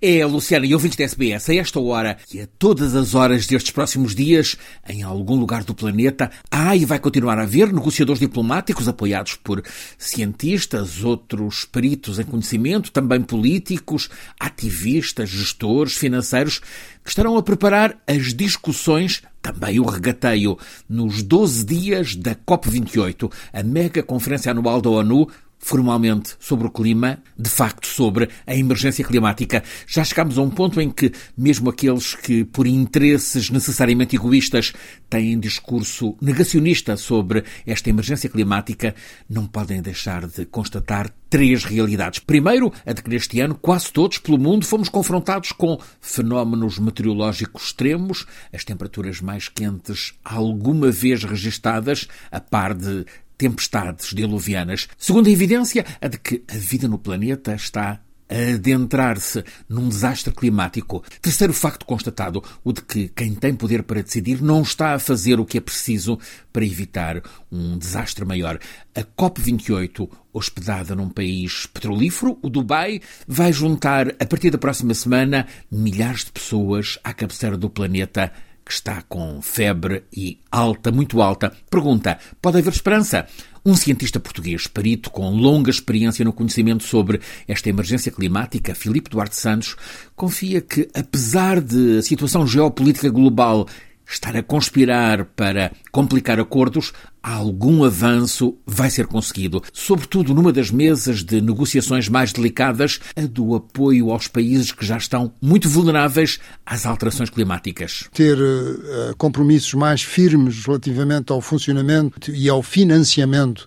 É a Luciana e ouvintes da SBS, a esta hora e a todas as horas destes próximos dias, em algum lugar do planeta, há e vai continuar a haver negociadores diplomáticos apoiados por cientistas, outros peritos em conhecimento, também políticos, ativistas, gestores, financeiros, que estarão a preparar as discussões também o regateio nos 12 dias da COP28, a mega conferência anual da ONU formalmente sobre o clima, de facto sobre a emergência climática. Já chegámos a um ponto em que, mesmo aqueles que, por interesses necessariamente egoístas, têm discurso negacionista sobre esta emergência climática, não podem deixar de constatar três realidades. Primeiro, a de que neste ano quase todos pelo mundo fomos confrontados com fenómenos meteorológicos extremos, as temperaturas mais quentes alguma vez registadas, a par de tempestades diluvianas. Segunda evidência, a de que a vida no planeta está a adentrar-se num desastre climático. Terceiro facto constatado, o de que quem tem poder para decidir não está a fazer o que é preciso para evitar um desastre maior. A COP28, hospedada num país petrolífero, o Dubai, vai juntar, a partir da próxima semana, milhares de pessoas à cabeceira do planeta que está com febre e alta, muito alta. Pergunta: pode haver esperança? Um cientista português, perito com longa experiência no conhecimento sobre esta emergência climática, Filipe Duarte Santos, confia que, apesar de a situação geopolítica global estar a conspirar para complicar acordos, algum avanço vai ser conseguido, sobretudo numa das mesas de negociações mais delicadas, a do apoio aos países que já estão muito vulneráveis às alterações climáticas. Ter uh, compromissos mais firmes relativamente ao funcionamento e ao financiamento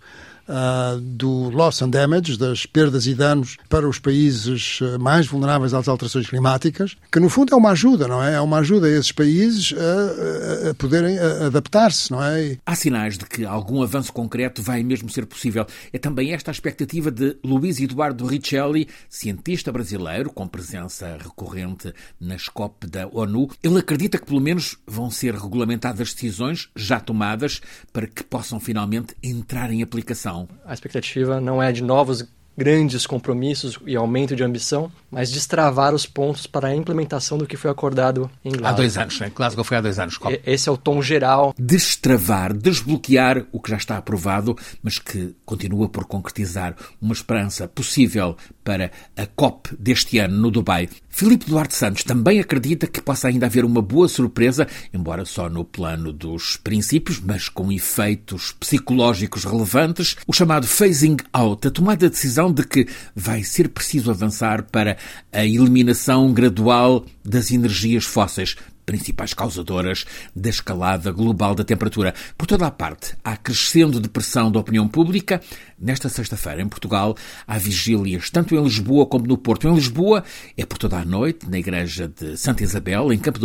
uh, do loss and damage, das perdas e danos para os países ah, mais vulneráveis às alterações climáticas, que no fundo é uma ajuda, não é? É uma ajuda a esses países a, a poderem adaptar-se, não é? Há sinais de que algum avanço concreto vai mesmo ser possível. É também esta a expectativa de Luís Eduardo Richelli, cientista brasileiro com presença recorrente nas COP da ONU. Ele acredita que pelo menos vão ser regulamentadas decisões já tomadas para que possam finalmente entrar em aplicação. A expectativa não é de novos grandes compromissos e aumento de ambição, mas destravar os pontos para a implementação do que foi acordado em Glasgow. Há dois anos, né? Glasgow foi há dois anos. Esse é o tom geral. Destravar, desbloquear o que já está aprovado, mas que continua por concretizar uma esperança possível para a COP deste ano no Dubai. Filipe Duarte Santos também acredita que possa ainda haver uma boa surpresa, embora só no plano dos princípios, mas com efeitos psicológicos relevantes, o chamado phasing out, a tomada de decisão de que vai ser preciso avançar para a eliminação gradual das energias fósseis, principais causadoras da escalada global da temperatura. Por toda a parte, há crescendo depressão da opinião pública. Nesta sexta-feira, em Portugal, há vigílias tanto em Lisboa como no Porto. Em Lisboa, é por toda a noite, na igreja de Santa Isabel, em Campo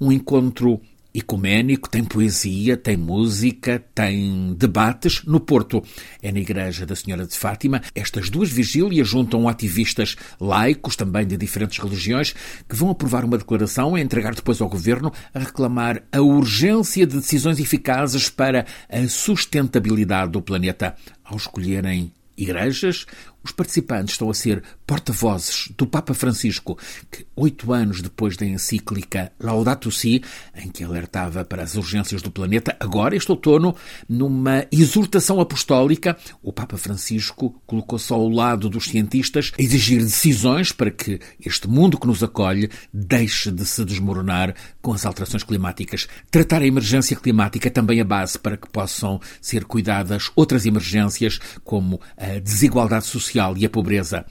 um encontro ecuménico, tem poesia, tem música, tem debates. No Porto é na Igreja da Senhora de Fátima. Estas duas vigílias juntam ativistas laicos, também de diferentes religiões, que vão aprovar uma declaração e entregar depois ao Governo a reclamar a urgência de decisões eficazes para a sustentabilidade do planeta. Ao escolherem igrejas, os participantes estão a ser porta-vozes do Papa Francisco, que oito anos depois da encíclica Laudato Si, em que alertava para as urgências do planeta, agora, este outono, numa exortação apostólica, o Papa Francisco colocou-se ao lado dos cientistas a exigir decisões para que este mundo que nos acolhe deixe de se desmoronar com as alterações climáticas. Tratar a emergência climática é também a base para que possam ser cuidadas outras emergências, como a desigualdade social social e a pobreza.